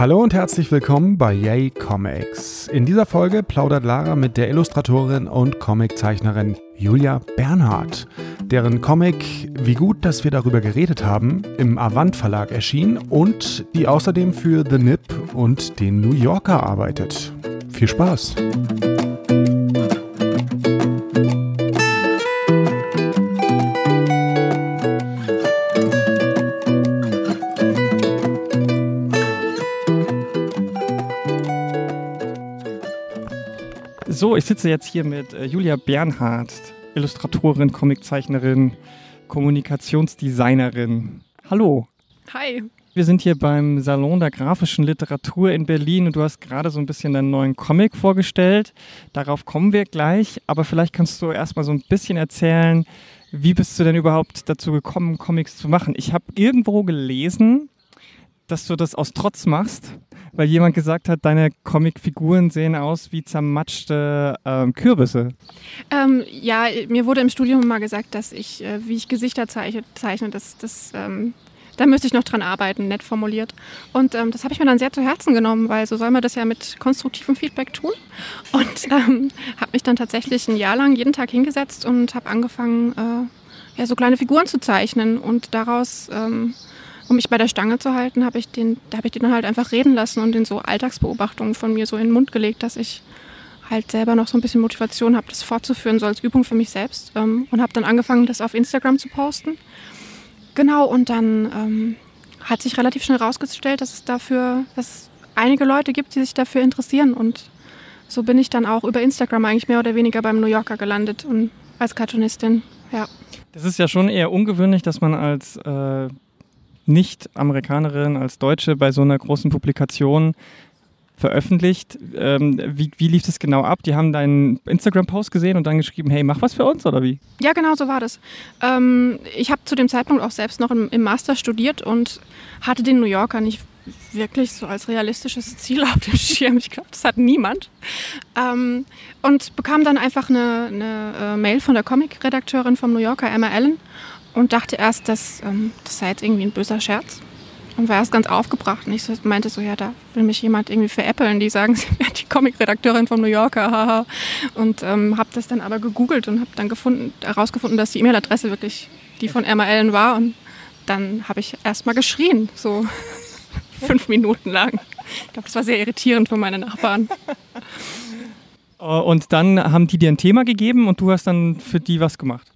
Hallo und herzlich willkommen bei Yay Comics. In dieser Folge plaudert Lara mit der Illustratorin und Comiczeichnerin Julia Bernhardt, deren Comic Wie gut, dass wir darüber geredet haben im Avant Verlag erschien und die außerdem für The Nip und den New Yorker arbeitet. Viel Spaß! So, ich sitze jetzt hier mit äh, Julia Bernhardt, Illustratorin, Comiczeichnerin, Kommunikationsdesignerin. Hallo. Hi. Wir sind hier beim Salon der grafischen Literatur in Berlin und du hast gerade so ein bisschen deinen neuen Comic vorgestellt. Darauf kommen wir gleich, aber vielleicht kannst du erstmal so ein bisschen erzählen, wie bist du denn überhaupt dazu gekommen, Comics zu machen? Ich habe irgendwo gelesen, dass du das aus Trotz machst weil jemand gesagt hat, deine Comicfiguren sehen aus wie zermatschte ähm, Kürbisse. Ähm, ja, mir wurde im Studium mal gesagt, dass ich, äh, wie ich Gesichter zeichne, zeichne das, das ähm, da müsste ich noch dran arbeiten, nett formuliert. Und ähm, das habe ich mir dann sehr zu Herzen genommen, weil so soll man das ja mit konstruktivem Feedback tun. Und ähm, habe mich dann tatsächlich ein Jahr lang jeden Tag hingesetzt und habe angefangen, äh, ja, so kleine Figuren zu zeichnen und daraus ähm, um mich bei der Stange zu halten, habe ich den, da habe ich den halt einfach reden lassen und in so Alltagsbeobachtungen von mir so in den Mund gelegt, dass ich halt selber noch so ein bisschen Motivation habe, das fortzuführen, so als Übung für mich selbst. Ähm, und habe dann angefangen, das auf Instagram zu posten. Genau, und dann ähm, hat sich relativ schnell herausgestellt, dass es dafür, dass es einige Leute gibt, die sich dafür interessieren. Und so bin ich dann auch über Instagram eigentlich mehr oder weniger beim New Yorker gelandet und als Cartoonistin, ja. Das ist ja schon eher ungewöhnlich, dass man als äh nicht-Amerikanerin, als Deutsche bei so einer großen Publikation veröffentlicht. Ähm, wie, wie lief das genau ab? Die haben deinen Instagram-Post gesehen und dann geschrieben, hey, mach was für uns oder wie? Ja, genau so war das. Ähm, ich habe zu dem Zeitpunkt auch selbst noch im, im, Master studiert und hatte den New Yorker nicht wirklich so als realistisches Ziel auf dem Schirm. Ich glaube, das hat niemand. Ähm, und bekam dann einfach eine, eine äh, Mail von der Comic-Redakteurin vom New Yorker, Emma Allen, und dachte erst, dass, ähm, das sei jetzt irgendwie ein böser Scherz. Und war erst ganz aufgebracht. Und ich so, meinte so, ja, da will mich jemand irgendwie veräppeln. Die sagen, sie wäre die Comic-Redakteurin vom New Yorker. Haha. Und ähm, habe das dann aber gegoogelt und habe dann gefunden, herausgefunden, dass die E-Mail-Adresse wirklich die von Emma Allen war. Und dann habe ich erst mal geschrien, so fünf Minuten lang. Ich glaube, das war sehr irritierend für meine Nachbarn. Und dann haben die dir ein Thema gegeben und du hast dann für die was gemacht?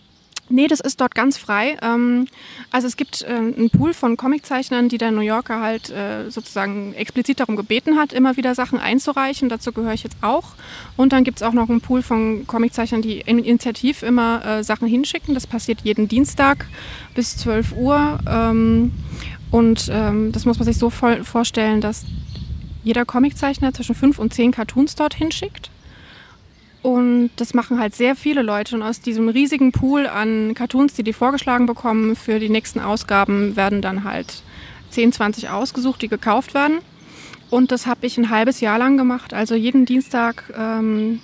Nee, das ist dort ganz frei. Ähm, also es gibt äh, einen Pool von Comiczeichnern, die der New Yorker halt äh, sozusagen explizit darum gebeten hat, immer wieder Sachen einzureichen. Dazu gehöre ich jetzt auch. Und dann gibt es auch noch einen Pool von Comiczeichnern, die initiativ immer äh, Sachen hinschicken. Das passiert jeden Dienstag bis 12 Uhr. Ähm, und ähm, das muss man sich so vorstellen, dass jeder Comiczeichner zwischen fünf und zehn Cartoons dort hinschickt. Und das machen halt sehr viele Leute. Und aus diesem riesigen Pool an Cartoons, die die vorgeschlagen bekommen, für die nächsten Ausgaben werden dann halt 10, 20 ausgesucht, die gekauft werden. Und das habe ich ein halbes Jahr lang gemacht. Also jeden Dienstag ähm,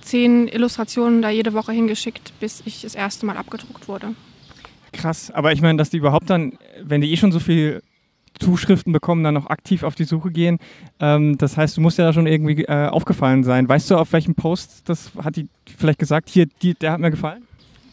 zehn Illustrationen da jede Woche hingeschickt, bis ich das erste Mal abgedruckt wurde. Krass, aber ich meine, dass die überhaupt dann, wenn die eh schon so viel Zuschriften bekommen, dann noch aktiv auf die Suche gehen. Ähm, das heißt, du musst ja da schon irgendwie äh, aufgefallen sein. Weißt du, auf welchem Post das hat die vielleicht gesagt, hier, die, der hat mir gefallen?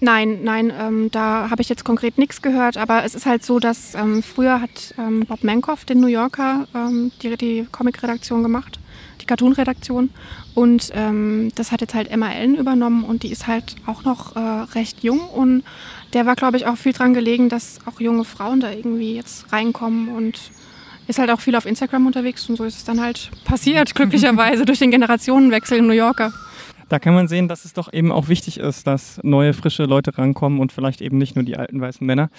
Nein, nein, ähm, da habe ich jetzt konkret nichts gehört, aber es ist halt so, dass ähm, früher hat ähm, Bob Mankoff, den New Yorker, ähm, die, die Comic-Redaktion gemacht, die Cartoon-Redaktion und ähm, das hat jetzt halt Emma übernommen und die ist halt auch noch äh, recht jung und der war, glaube ich, auch viel dran gelegen, dass auch junge Frauen da irgendwie jetzt reinkommen und ist halt auch viel auf Instagram unterwegs und so ist es dann halt passiert, glücklicherweise durch den Generationenwechsel in New Yorker. Da kann man sehen, dass es doch eben auch wichtig ist, dass neue, frische Leute rankommen und vielleicht eben nicht nur die alten weißen Männer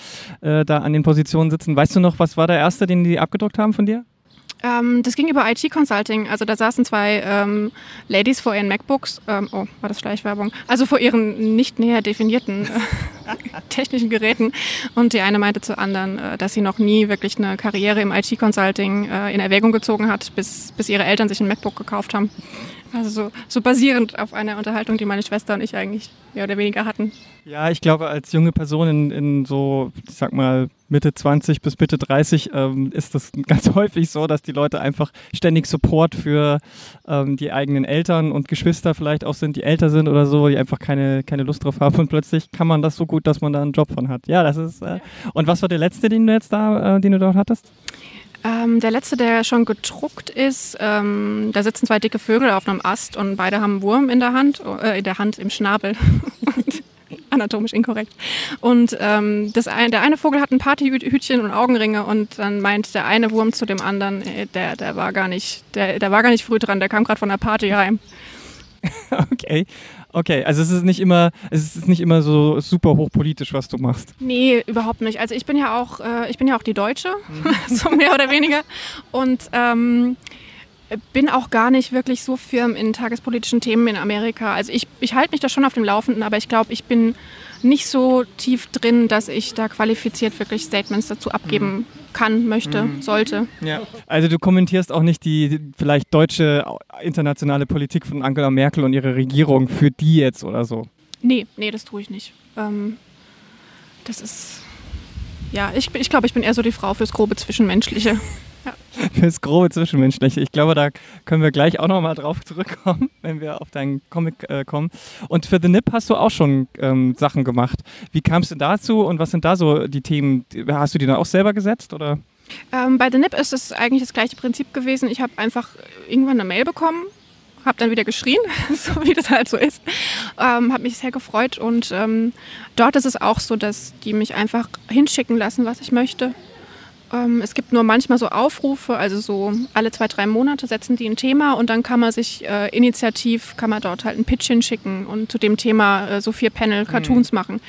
äh, da an den Positionen sitzen. Weißt du noch, was war der erste, den die abgedruckt haben von dir? Ähm, das ging über IT-Consulting. Also da saßen zwei ähm, Ladies vor ihren MacBooks. Ähm, oh, war das Schleichwerbung? Also vor ihren nicht näher definierten äh, technischen Geräten. Und die eine meinte zur anderen, äh, dass sie noch nie wirklich eine Karriere im IT-Consulting äh, in Erwägung gezogen hat, bis, bis ihre Eltern sich ein MacBook gekauft haben. Also so, so basierend auf einer Unterhaltung, die meine Schwester und ich eigentlich mehr oder weniger hatten. Ja, ich glaube, als junge Person in, in so, ich sag mal, Mitte 20 bis Mitte 30 ähm, ist das ganz häufig so, dass die Leute einfach ständig Support für ähm, die eigenen Eltern und Geschwister vielleicht auch sind, die älter sind oder so, die einfach keine, keine Lust drauf haben und plötzlich kann man das so gut, dass man da einen Job von hat. Ja, das ist. Äh und was war der letzte, den du jetzt da, äh, den du dort hattest? Ähm, der letzte, der schon gedruckt ist, ähm, da sitzen zwei dicke Vögel auf einem Ast und beide haben einen Wurm in der Hand, äh, in der Hand, im Schnabel. anatomisch inkorrekt. Und ähm, das ein, der eine Vogel hat ein Partyhütchen und Augenringe und dann meint der eine Wurm zu dem anderen, äh, der, der war gar nicht, der, der war gar nicht früh dran, der kam gerade von der Party heim. okay. Okay, also es ist nicht immer, es ist nicht immer so super hochpolitisch, was du machst. Nee, überhaupt nicht. Also ich bin ja auch, äh, ich bin ja auch die Deutsche, mhm. so mehr oder weniger. Und ähm, bin auch gar nicht wirklich so firm in tagespolitischen Themen in Amerika. Also ich, ich halte mich da schon auf dem Laufenden, aber ich glaube, ich bin nicht so tief drin, dass ich da qualifiziert wirklich Statements dazu abgeben mhm. Kann, möchte, mhm. sollte. Ja. Also du kommentierst auch nicht die vielleicht deutsche internationale Politik von Angela Merkel und ihre Regierung für die jetzt oder so? Nee, nee, das tue ich nicht. Ähm, das ist, ja, ich, ich glaube, ich bin eher so die Frau fürs grobe Zwischenmenschliche. Fürs grobe Zwischenmenschliche. Ich glaube, da können wir gleich auch nochmal drauf zurückkommen, wenn wir auf deinen Comic äh, kommen. Und für The Nip hast du auch schon ähm, Sachen gemacht. Wie kam es denn dazu und was sind da so die Themen? Hast du die dann auch selber gesetzt oder? Ähm, bei The Nip ist es eigentlich das gleiche Prinzip gewesen. Ich habe einfach irgendwann eine Mail bekommen, habe dann wieder geschrien, so wie das halt so ist. Ähm, habe mich sehr gefreut und ähm, dort ist es auch so, dass die mich einfach hinschicken lassen, was ich möchte. Ähm, es gibt nur manchmal so Aufrufe, also so alle zwei, drei Monate setzen die ein Thema und dann kann man sich äh, initiativ, kann man dort halt ein Pitch hinschicken und zu dem Thema äh, so vier Panel-Cartoons mhm. machen.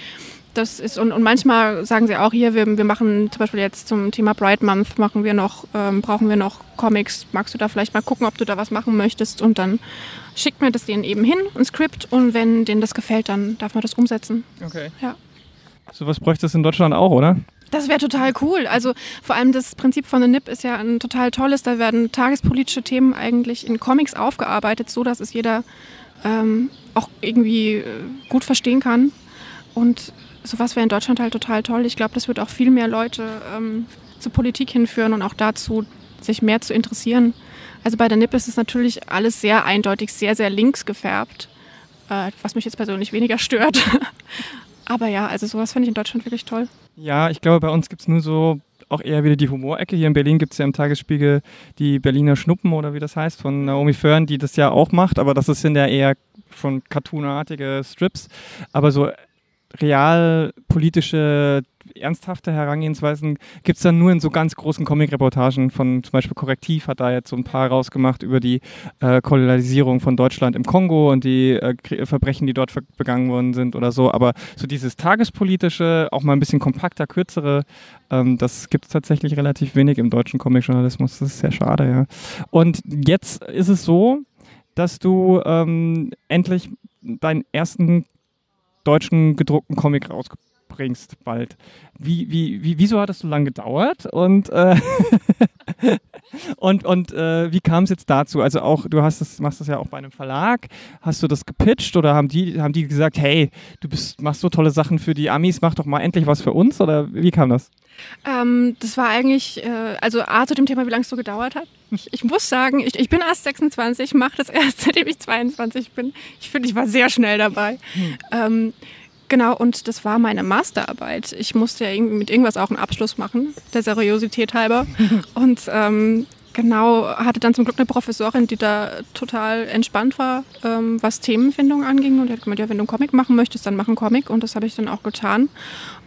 Das ist, und, und manchmal sagen sie auch hier, wir, wir machen zum Beispiel jetzt zum Thema Bright Month machen wir noch, ähm, brauchen wir noch Comics. Magst du da vielleicht mal gucken, ob du da was machen möchtest? Und dann schickt mir das denen eben hin, ein Skript, und wenn denen das gefällt, dann darf man das umsetzen. Okay. Ja. Sowas bräuchte es in Deutschland auch, oder? Das wäre total cool. Also vor allem das Prinzip von The Nip ist ja ein total tolles. Da werden tagespolitische Themen eigentlich in Comics aufgearbeitet, so dass es jeder ähm, auch irgendwie äh, gut verstehen kann. Und sowas wäre in Deutschland halt total toll. Ich glaube, das wird auch viel mehr Leute ähm, zur Politik hinführen und auch dazu, sich mehr zu interessieren. Also bei der NIP ist es natürlich alles sehr eindeutig, sehr, sehr links gefärbt, äh, was mich jetzt persönlich weniger stört. Aber ja, also sowas finde ich in Deutschland wirklich toll. Ja, ich glaube, bei uns gibt es nur so auch eher wieder die Humorecke. Hier in Berlin gibt es ja im Tagesspiegel die Berliner Schnuppen oder wie das heißt, von Naomi Fern, die das ja auch macht, aber das sind ja eher schon cartoonartige Strips. Aber so realpolitische ernsthafte Herangehensweisen gibt es dann nur in so ganz großen Comic-Reportagen von zum Beispiel Korrektiv hat da jetzt so ein paar rausgemacht über die äh, Kolonialisierung von Deutschland im Kongo und die äh, Verbrechen, die dort begangen worden sind oder so. Aber so dieses tagespolitische, auch mal ein bisschen kompakter, kürzere, ähm, das gibt es tatsächlich relativ wenig im deutschen Comic-Journalismus. Das ist sehr schade, ja. Und jetzt ist es so, dass du ähm, endlich deinen ersten deutschen gedruckten Comic rausgebracht bringst bald. Wie, wie, wie, wieso hat das so lange gedauert? Und, äh, und, und äh, wie kam es jetzt dazu? Also auch, du hast das, machst das ja auch bei einem Verlag. Hast du das gepitcht oder haben die, haben die gesagt, hey, du bist, machst so tolle Sachen für die Amis, mach doch mal endlich was für uns? Oder wie kam das? Ähm, das war eigentlich, äh, also A zu dem Thema, wie lange es so gedauert hat. Ich, ich muss sagen, ich, ich bin erst 26, mache das erst seitdem ich 22 bin. Ich finde, ich war sehr schnell dabei. Hm. Ähm, Genau, und das war meine Masterarbeit. Ich musste ja irgendwie mit irgendwas auch einen Abschluss machen, der Seriosität halber. und ähm, genau, hatte dann zum Glück eine Professorin, die da total entspannt war, ähm, was Themenfindung anging. Und die hat gemeint, ja, wenn du einen Comic machen möchtest, dann mach einen Comic. Und das habe ich dann auch getan.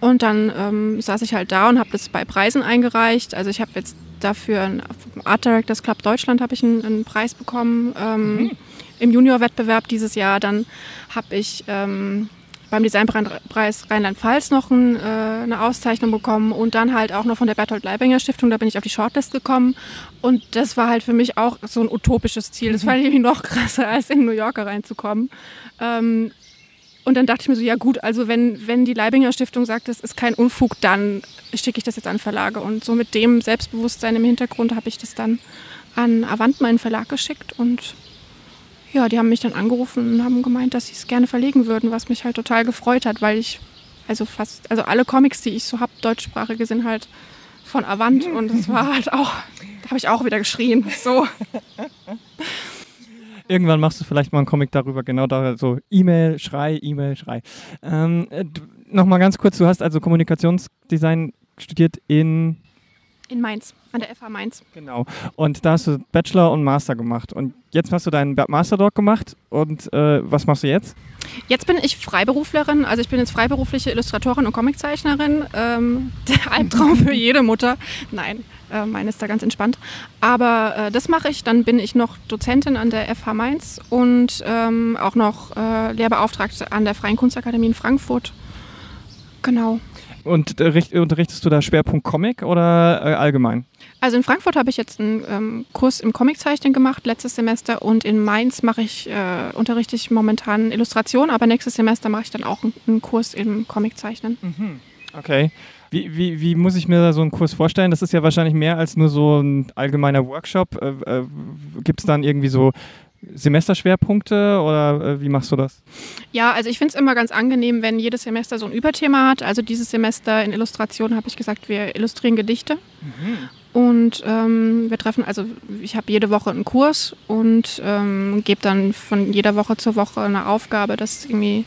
Und dann ähm, saß ich halt da und habe das bei Preisen eingereicht. Also ich habe jetzt dafür vom Art Directors Club Deutschland habe ich einen, einen, Preis bekommen. Ähm, mhm. Im Junior-Wettbewerb dieses Jahr. Dann habe ich ähm, beim Designpreis Rheinland-Pfalz noch ein, äh, eine Auszeichnung bekommen und dann halt auch noch von der Bertolt Leibinger Stiftung. Da bin ich auf die Shortlist gekommen und das war halt für mich auch so ein utopisches Ziel. Das fand ich irgendwie noch krasser, als in New Yorker reinzukommen. Ähm, und dann dachte ich mir so, ja gut, also wenn, wenn die Leibinger Stiftung sagt, das ist kein Unfug, dann schicke ich das jetzt an Verlage. Und so mit dem Selbstbewusstsein im Hintergrund habe ich das dann an Avant, meinen Verlag, geschickt und ja, die haben mich dann angerufen und haben gemeint, dass sie es gerne verlegen würden, was mich halt total gefreut hat, weil ich, also fast, also alle Comics, die ich so habe, deutschsprachige, sind halt von Avant und es war halt auch, da habe ich auch wieder geschrien. So. Irgendwann machst du vielleicht mal einen Comic darüber, genau da, so E-Mail, Schrei, E-Mail, Schrei. Ähm, äh, Nochmal ganz kurz, du hast also Kommunikationsdesign studiert in in Mainz, an der FH Mainz. Genau. Und da hast du Bachelor und Master gemacht. Und jetzt hast du deinen Master dort gemacht. Und äh, was machst du jetzt? Jetzt bin ich Freiberuflerin. Also ich bin jetzt freiberufliche Illustratorin und Comiczeichnerin. Ähm, der Albtraum für jede Mutter. Nein, äh, meine ist da ganz entspannt. Aber äh, das mache ich. Dann bin ich noch Dozentin an der FH Mainz und ähm, auch noch äh, Lehrbeauftragte an der Freien Kunstakademie in Frankfurt. Genau. Und äh, unterrichtest du da Schwerpunkt Comic oder äh, allgemein? Also in Frankfurt habe ich jetzt einen ähm, Kurs im Comiczeichnen gemacht letztes Semester und in Mainz mache ich äh, unterrichte ich momentan Illustration, aber nächstes Semester mache ich dann auch einen, einen Kurs im Comiczeichnen. Mhm. Okay. Wie, wie, wie muss ich mir da so einen Kurs vorstellen? Das ist ja wahrscheinlich mehr als nur so ein allgemeiner Workshop. Äh, äh Gibt es dann irgendwie so Semesterschwerpunkte oder äh, wie machst du das? Ja, also ich finde es immer ganz angenehm, wenn jedes Semester so ein Überthema hat. Also dieses Semester in Illustration habe ich gesagt, wir illustrieren Gedichte. Mhm. Und ähm, wir treffen, also ich habe jede Woche einen Kurs und ähm, gebe dann von jeder Woche zur Woche eine Aufgabe, dass irgendwie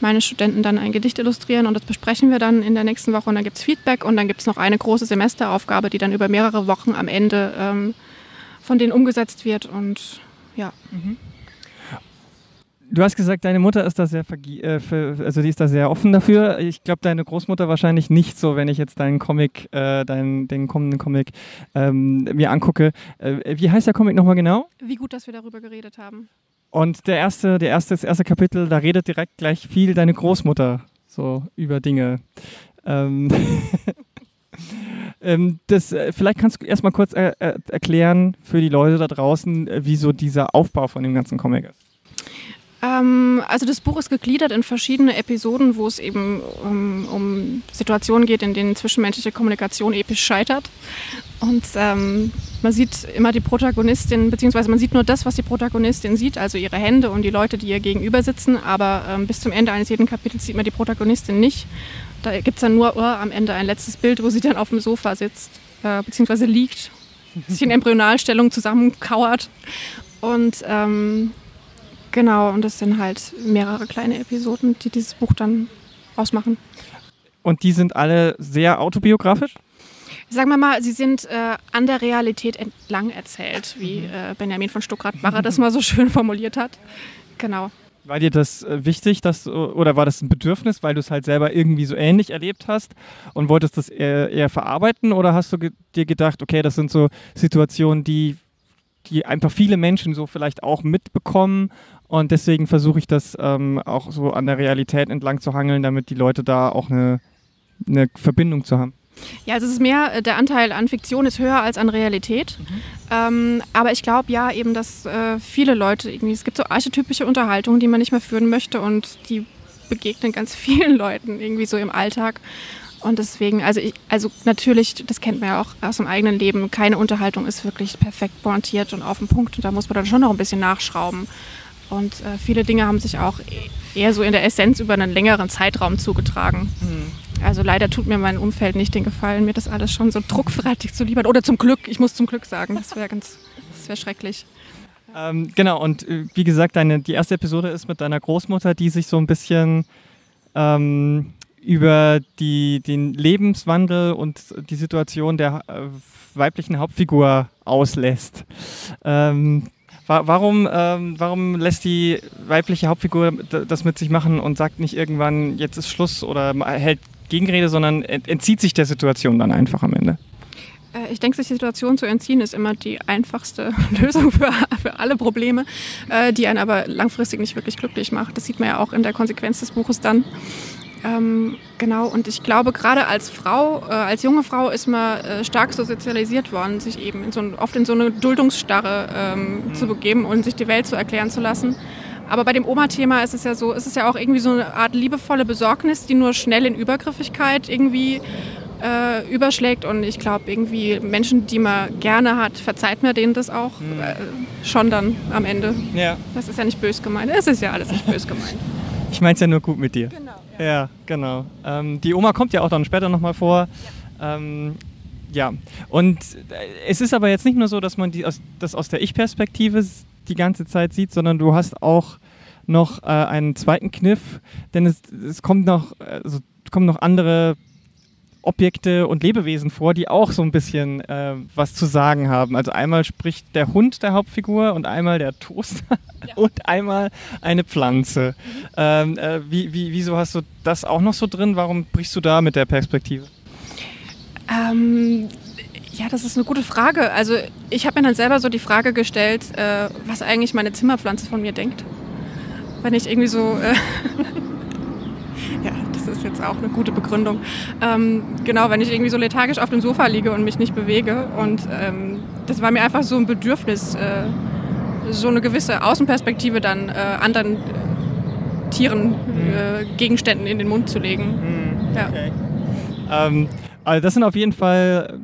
meine Studenten dann ein Gedicht illustrieren und das besprechen wir dann in der nächsten Woche und dann gibt es Feedback und dann gibt es noch eine große Semesteraufgabe, die dann über mehrere Wochen am Ende ähm, von denen umgesetzt wird und ja. Mhm. Du hast gesagt, deine Mutter ist da sehr, äh, für, also die ist da sehr offen dafür. Ich glaube, deine Großmutter wahrscheinlich nicht so, wenn ich jetzt deinen Comic, äh, deinen, den kommenden Comic ähm, mir angucke. Äh, wie heißt der Comic nochmal genau? Wie gut, dass wir darüber geredet haben. Und der erste, der erste, das erste Kapitel, da redet direkt gleich viel deine Großmutter so über Dinge. Ähm Ähm, das, äh, vielleicht kannst du erstmal kurz äh, äh, erklären für die Leute da draußen, äh, wie so dieser Aufbau von dem ganzen Comic ist. Ähm, also das Buch ist gegliedert in verschiedene Episoden, wo es eben um, um Situationen geht, in denen zwischenmenschliche Kommunikation episch scheitert. Und ähm, man sieht immer die Protagonistin, beziehungsweise man sieht nur das, was die Protagonistin sieht, also ihre Hände und die Leute, die ihr gegenüber sitzen. Aber ähm, bis zum Ende eines jeden Kapitels sieht man die Protagonistin nicht. Da gibt es dann nur oh, am Ende ein letztes Bild, wo sie dann auf dem Sofa sitzt, äh, beziehungsweise liegt, sich in Embryonalstellung zusammenkauert. Und ähm, genau, und das sind halt mehrere kleine Episoden, die dieses Buch dann ausmachen. Und die sind alle sehr autobiografisch? Sagen wir mal, sie sind äh, an der Realität entlang erzählt, wie mhm. äh, Benjamin von Stuckrad-Barre das mal so schön formuliert hat. Genau. War dir das äh, wichtig, dass, oder war das ein Bedürfnis, weil du es halt selber irgendwie so ähnlich erlebt hast und wolltest das eher, eher verarbeiten? Oder hast du ge dir gedacht, okay, das sind so Situationen, die, die einfach viele Menschen so vielleicht auch mitbekommen und deswegen versuche ich das ähm, auch so an der Realität entlang zu hangeln, damit die Leute da auch eine, eine Verbindung zu haben? Ja, also es ist mehr, äh, der Anteil an Fiktion ist höher als an Realität. Mhm. Ähm, aber ich glaube ja eben, dass äh, viele Leute irgendwie, es gibt so archetypische Unterhaltungen, die man nicht mehr führen möchte und die begegnen ganz vielen Leuten irgendwie so im Alltag. Und deswegen, also, ich, also natürlich, das kennt man ja auch aus dem eigenen Leben, keine Unterhaltung ist wirklich perfekt pointiert und auf den Punkt und da muss man dann schon noch ein bisschen nachschrauben. Und äh, viele Dinge haben sich auch eher so in der Essenz über einen längeren Zeitraum zugetragen. Mhm. Also leider tut mir mein Umfeld nicht den Gefallen, mir das alles schon so druckfertig zu liefern. Oder zum Glück, ich muss zum Glück sagen, das wäre ganz, das wäre schrecklich. Ähm, genau, und äh, wie gesagt, deine, die erste Episode ist mit deiner Großmutter, die sich so ein bisschen ähm, über die, den Lebenswandel und die Situation der äh, weiblichen Hauptfigur auslässt. Ähm, warum, ähm, warum lässt die weibliche Hauptfigur das mit sich machen und sagt nicht irgendwann, jetzt ist Schluss oder hält Gegenrede, sondern entzieht sich der Situation dann einfach am Ende. Äh, ich denke, sich die Situation zu entziehen ist immer die einfachste Lösung für, für alle Probleme, äh, die einen aber langfristig nicht wirklich glücklich macht. Das sieht man ja auch in der Konsequenz des Buches dann. Ähm, genau, und ich glaube, gerade als Frau, äh, als junge Frau ist man äh, stark so sozialisiert worden, sich eben in so, oft in so eine Duldungsstarre ähm, mhm. zu begeben und sich die Welt zu erklären zu lassen. Aber bei dem Oma-Thema ist es ja so, ist es ja auch irgendwie so eine Art liebevolle Besorgnis, die nur schnell in Übergriffigkeit irgendwie äh, überschlägt. Und ich glaube, irgendwie Menschen, die man gerne hat, verzeiht mir denen das auch Mhm. äh, schon dann am Ende. Ja. Das ist ja nicht bös gemeint. Es ist ja alles nicht bös gemeint. Ich meine es ja nur gut mit dir. Genau. Ja, genau. Ähm, die Oma kommt ja auch dann später nochmal vor. Ja. Ähm, ja, und äh, es ist aber jetzt nicht nur so, dass man die aus, das aus der Ich-Perspektive die ganze Zeit sieht, sondern du hast auch noch äh, einen zweiten Kniff, denn es, es kommt noch, also, kommen noch andere Objekte und Lebewesen vor, die auch so ein bisschen äh, was zu sagen haben. Also einmal spricht der Hund der Hauptfigur und einmal der Toaster und einmal eine Pflanze. Ähm, äh, wie, wie, wieso hast du das auch noch so drin? Warum brichst du da mit der Perspektive? Ähm, ja, das ist eine gute Frage. Also ich habe mir dann selber so die Frage gestellt, äh, was eigentlich meine Zimmerpflanze von mir denkt. Wenn ich irgendwie so... Äh ja, das ist jetzt auch eine gute Begründung. Ähm, genau, wenn ich irgendwie so lethargisch auf dem Sofa liege und mich nicht bewege. Und ähm, das war mir einfach so ein Bedürfnis, äh, so eine gewisse Außenperspektive dann äh, anderen äh, Tieren, äh, Gegenständen in den Mund zu legen. Ja. Okay. Ähm, also das sind auf jeden Fall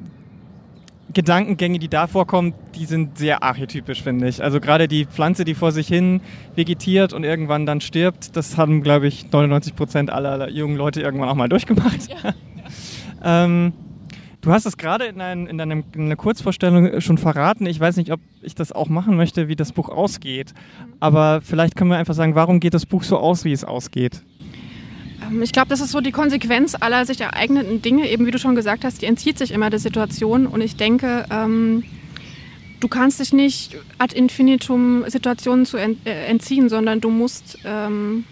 Gedankengänge, die da vorkommen, die sind sehr archetypisch, finde ich. Also gerade die Pflanze, die vor sich hin vegetiert und irgendwann dann stirbt, das haben, glaube ich, 99 Prozent aller jungen Leute irgendwann auch mal durchgemacht. ähm, du hast es gerade in, ein, in, deinem, in einer Kurzvorstellung schon verraten. Ich weiß nicht, ob ich das auch machen möchte, wie das Buch ausgeht. Aber vielleicht können wir einfach sagen, warum geht das Buch so aus, wie es ausgeht? Ähm, Ich glaube, das ist so die Konsequenz aller sich ereignenden Dinge. Eben wie du schon gesagt hast, die entzieht sich immer der Situation. Und ich denke, ähm, du kannst dich nicht ad infinitum Situationen zu äh, entziehen, sondern du musst, ähm,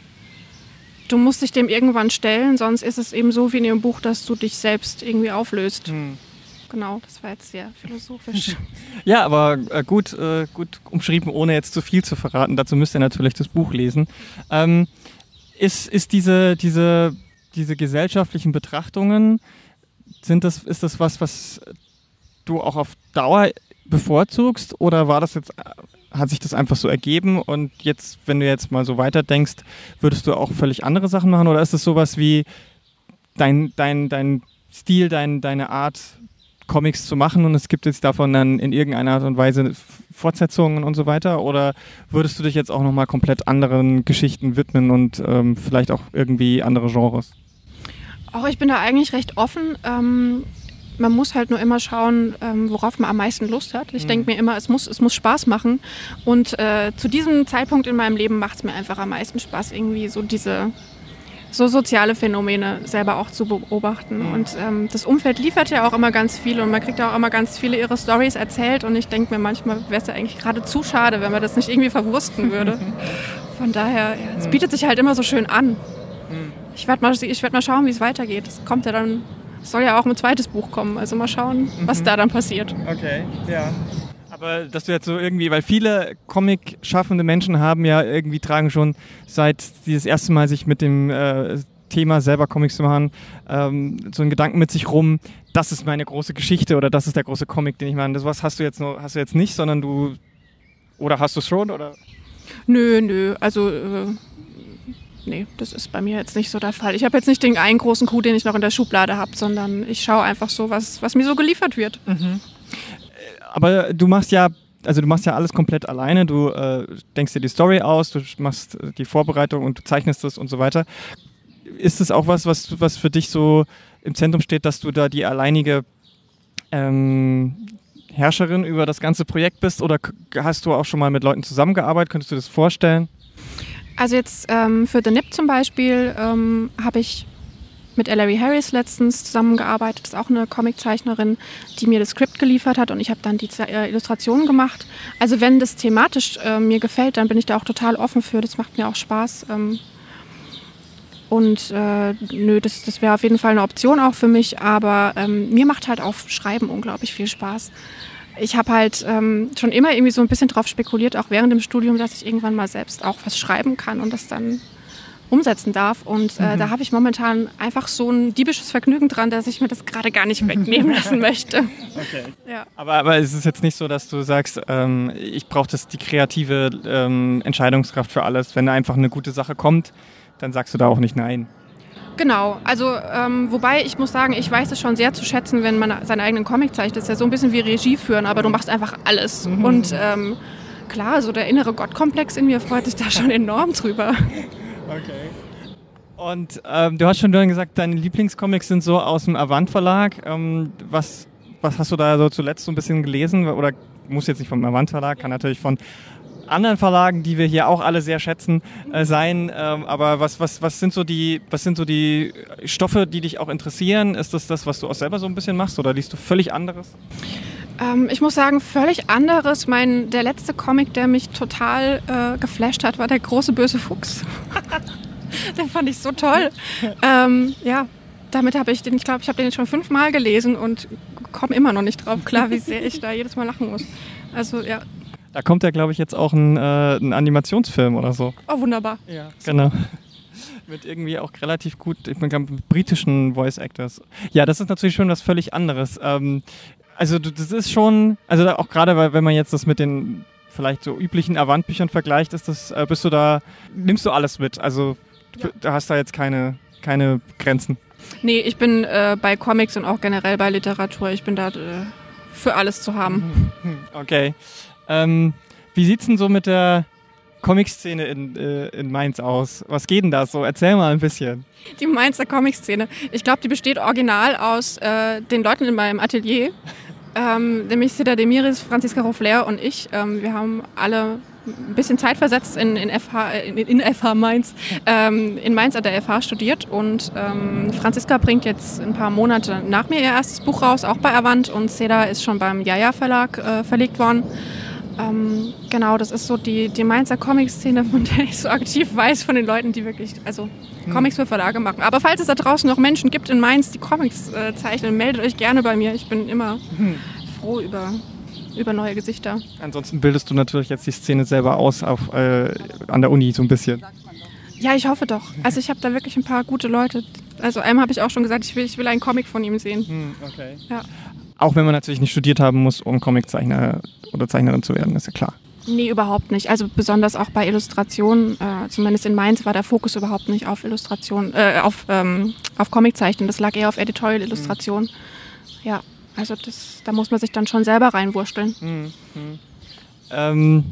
du musst dich dem irgendwann stellen. Sonst ist es eben so wie in dem Buch, dass du dich selbst irgendwie auflöst. Genau, das war jetzt sehr philosophisch. Ja, aber äh, gut, äh, gut umschrieben, ohne jetzt zu viel zu verraten. Dazu müsst ihr natürlich das Buch lesen. Ähm, ist, ist diese, diese, diese gesellschaftlichen Betrachtungen, sind das, ist das was, was du auch auf Dauer bevorzugst? Oder war das jetzt, hat sich das einfach so ergeben und jetzt, wenn du jetzt mal so weiterdenkst, würdest du auch völlig andere Sachen machen? Oder ist das sowas wie dein, dein, dein Stil, dein, deine Art, Comics zu machen und es gibt jetzt davon dann in irgendeiner Art und Weise Fortsetzungen und so weiter? Oder würdest du dich jetzt auch nochmal komplett anderen Geschichten widmen und ähm, vielleicht auch irgendwie andere Genres? Auch ich bin da eigentlich recht offen. Ähm, man muss halt nur immer schauen, ähm, worauf man am meisten Lust hat. Ich denke mir immer, es muss, es muss Spaß machen. Und äh, zu diesem Zeitpunkt in meinem Leben macht es mir einfach am meisten Spaß, irgendwie so diese so soziale Phänomene selber auch zu beobachten. Und ähm, das Umfeld liefert ja auch immer ganz viel und man kriegt auch immer ganz viele ihre Stories erzählt. Und ich denke mir manchmal, wäre es ja eigentlich gerade zu schade, wenn man das nicht irgendwie verwursten würde. Von daher, ja, es bietet sich halt immer so schön an. Ich werde mal, ich werd mal schauen, wie es weitergeht. Es kommt ja dann, es soll ja auch ein zweites Buch kommen. Also mal schauen, was da dann passiert. Okay, ja. Aber dass du jetzt so irgendwie, weil viele Comic-schaffende Menschen haben ja irgendwie tragen schon seit sie das erste Mal sich mit dem äh, Thema selber Comics zu machen, ähm, so einen Gedanken mit sich rum, das ist meine große Geschichte oder das ist der große Comic, den ich meine. Das was hast du jetzt noch, hast du jetzt nicht, sondern du oder hast du es schon oder? Nö, nö, also äh, nee, das ist bei mir jetzt nicht so der Fall. Ich habe jetzt nicht den einen großen Coup, den ich noch in der Schublade habe, sondern ich schaue einfach so, was, was mir so geliefert wird. Aber du machst ja, also du machst ja alles komplett alleine. Du äh, denkst dir die Story aus, du machst äh, die Vorbereitung und du zeichnest das und so weiter. Ist es auch was, was, was für dich so im Zentrum steht, dass du da die alleinige ähm, Herrscherin über das ganze Projekt bist? Oder hast du auch schon mal mit Leuten zusammengearbeitet? Könntest du das vorstellen? Also jetzt ähm, für The Nip zum Beispiel ähm, habe ich mit Ellery Harris letztens zusammengearbeitet. Ist auch eine Comiczeichnerin, die mir das Skript geliefert hat und ich habe dann die äh, Illustrationen gemacht. Also wenn das thematisch äh, mir gefällt, dann bin ich da auch total offen für. Das macht mir auch Spaß. Ähm, und äh, nö, das, das wäre auf jeden Fall eine Option auch für mich. Aber ähm, mir macht halt auch Schreiben unglaublich viel Spaß. Ich habe halt ähm, schon immer irgendwie so ein bisschen drauf spekuliert, auch während dem Studium, dass ich irgendwann mal selbst auch was schreiben kann und das dann umsetzen darf. Und äh, da habe ich momentan einfach so ein diebisches Vergnügen dran, dass ich mir das gerade gar nicht wegnehmen lassen möchte. Okay. Ja. Aber, aber es ist jetzt nicht so, dass du sagst, ähm, ich brauche das die kreative ähm, Entscheidungskraft für alles. Wenn einfach eine gute Sache kommt, dann sagst du da auch nicht nein. Genau, also ähm, wobei ich muss sagen, ich weiß es schon sehr zu schätzen, wenn man seinen eigenen Comic zeichnet. Das ist ja so ein bisschen wie Regie führen, aber du machst einfach alles. Mhm. Und ähm, klar, so der innere Gottkomplex in mir freut sich da schon enorm drüber. Okay. Und ähm, du hast schon gesagt, deine Lieblingscomics sind so aus dem Avant Verlag. Ähm, was, was hast du da so zuletzt so ein bisschen gelesen? Oder muss jetzt nicht vom Avant Verlag, kann natürlich von anderen Verlagen, die wir hier auch alle sehr schätzen, äh, sein. Ähm, aber was, was, was, sind so die, was sind so die Stoffe, die dich auch interessieren? Ist das das, was du auch selber so ein bisschen machst oder liest du völlig anderes? Ähm, ich muss sagen, völlig anderes. Mein, der letzte Comic, der mich total äh, geflasht hat, war der große böse Fuchs. den fand ich so toll. Ähm, ja, damit habe ich den, ich glaube, ich habe den jetzt schon fünfmal gelesen und komme immer noch nicht drauf klar, wie sehr ich da jedes Mal lachen muss. Also ja, da kommt ja, glaube ich, jetzt auch ein, äh, ein, Animationsfilm oder so. Oh, wunderbar. Ja, genau. Mit irgendwie auch relativ gut, ich meine, britischen Voice Actors. Ja, das ist natürlich schon was völlig anderes. Ähm, also das ist schon, also auch gerade, weil wenn man jetzt das mit den vielleicht so üblichen Avant-Büchern vergleicht, ist das, äh, bist du da, nimmst du alles mit. Also ja. du hast da jetzt keine, keine Grenzen. Nee, ich bin äh, bei Comics und auch generell bei Literatur, ich bin da äh, für alles zu haben. Okay. Ähm, wie sieht's denn so mit der Comic-Szene in, äh, in Mainz aus? Was geht denn da so? Erzähl mal ein bisschen. Die Mainzer Comic-Szene. Ich glaube, die besteht original aus äh, den Leuten in meinem Atelier. Ähm, nämlich Sida Demiris, Franziska Rofler und ich. Ähm, wir haben alle ein bisschen zeitversetzt in, in, FH, in, in FH Mainz, ähm, in Mainz an der FH studiert und ähm, Franziska bringt jetzt ein paar Monate nach mir ihr erstes Buch raus, auch bei Avant und Seda ist schon beim Jaja Verlag äh, verlegt worden. Ähm, genau, das ist so die, die Mainzer Comic-Szene, von der ich so aktiv weiß, von den Leuten, die wirklich, also hm. Comics für Verlage machen. Aber falls es da draußen noch Menschen gibt in Mainz, die Comics äh, zeichnen, meldet euch gerne bei mir. Ich bin immer hm. froh über, über neue Gesichter. Ansonsten bildest du natürlich jetzt die Szene selber aus auf, äh, an der Uni so ein bisschen. Ja, ich hoffe doch. Also ich habe da wirklich ein paar gute Leute. Also einem habe ich auch schon gesagt, ich will, ich will einen Comic von ihm sehen. Hm, okay. Ja. Auch wenn man natürlich nicht studiert haben muss, um Comiczeichner oder Zeichnerin zu werden, ist ja klar. Nee, überhaupt nicht. Also besonders auch bei Illustrationen, äh, zumindest in Mainz war der Fokus überhaupt nicht auf Illustration, äh, auf, ähm, auf Comiczeichnen. Das lag eher auf Editorial-Illustration. Mhm. Ja, also das, da muss man sich dann schon selber reinwurschteln. Mhm. Ähm,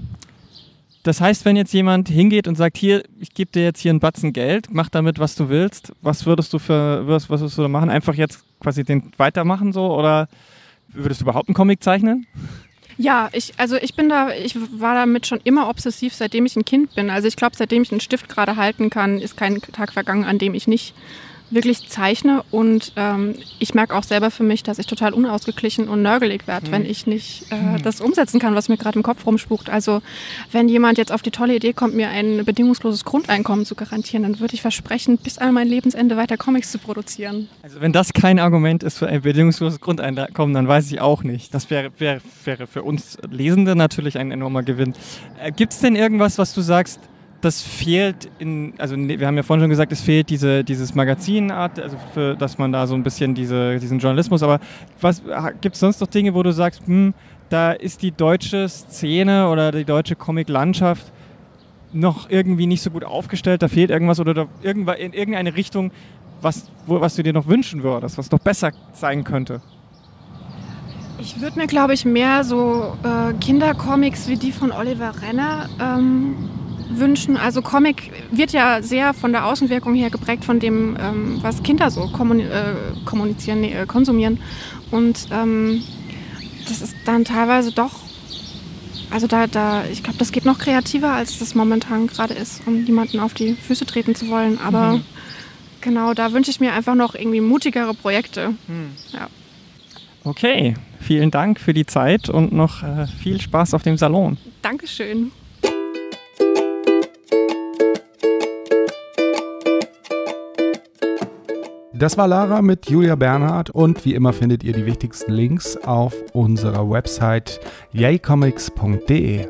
das heißt, wenn jetzt jemand hingeht und sagt, hier, ich gebe dir jetzt hier einen Batzen Geld, mach damit, was du willst, was würdest du für, was, würdest du machen? Einfach jetzt quasi den weitermachen so oder würdest du überhaupt einen Comic zeichnen? Ja, ich, also ich bin da, ich war damit schon immer obsessiv, seitdem ich ein Kind bin. Also ich glaube, seitdem ich einen Stift gerade halten kann, ist kein Tag vergangen, an dem ich nicht wirklich zeichne und ähm, ich merke auch selber für mich, dass ich total unausgeglichen und nörgelig werde, mhm. wenn ich nicht äh, mhm. das umsetzen kann, was mir gerade im Kopf rumspukt. Also wenn jemand jetzt auf die tolle Idee kommt, mir ein bedingungsloses Grundeinkommen zu garantieren, dann würde ich versprechen, bis an mein Lebensende weiter Comics zu produzieren. Also wenn das kein Argument ist für ein bedingungsloses Grundeinkommen, dann weiß ich auch nicht. Das wäre, wäre, wäre für uns Lesende natürlich ein enormer Gewinn. Äh, Gibt es denn irgendwas, was du sagst, das fehlt in, also wir haben ja vorhin schon gesagt, es fehlt diese, dieses Magazinart, also für, dass man da so ein bisschen diese, diesen Journalismus, aber was gibt es sonst noch Dinge, wo du sagst, hm, da ist die deutsche Szene oder die deutsche Comic-Landschaft noch irgendwie nicht so gut aufgestellt, da fehlt irgendwas oder da irgendwas in irgendeine Richtung, was, wo, was du dir noch wünschen würdest, was noch besser sein könnte? Ich würde mir, glaube ich, mehr so äh, Kindercomics wie die von Oliver Renner ähm, wünschen. Also Comic wird ja sehr von der Außenwirkung her geprägt von dem, ähm, was Kinder so kommuni äh, kommunizieren, nee, äh, konsumieren. Und ähm, das ist dann teilweise doch, also da, da ich glaube, das geht noch kreativer, als das momentan gerade ist, um niemanden auf die Füße treten zu wollen. Aber mhm. genau, da wünsche ich mir einfach noch irgendwie mutigere Projekte. Mhm. Ja. Okay, vielen Dank für die Zeit und noch äh, viel Spaß auf dem Salon. Dankeschön. Das war Lara mit Julia Bernhardt und wie immer findet ihr die wichtigsten Links auf unserer Website yaycomics.de.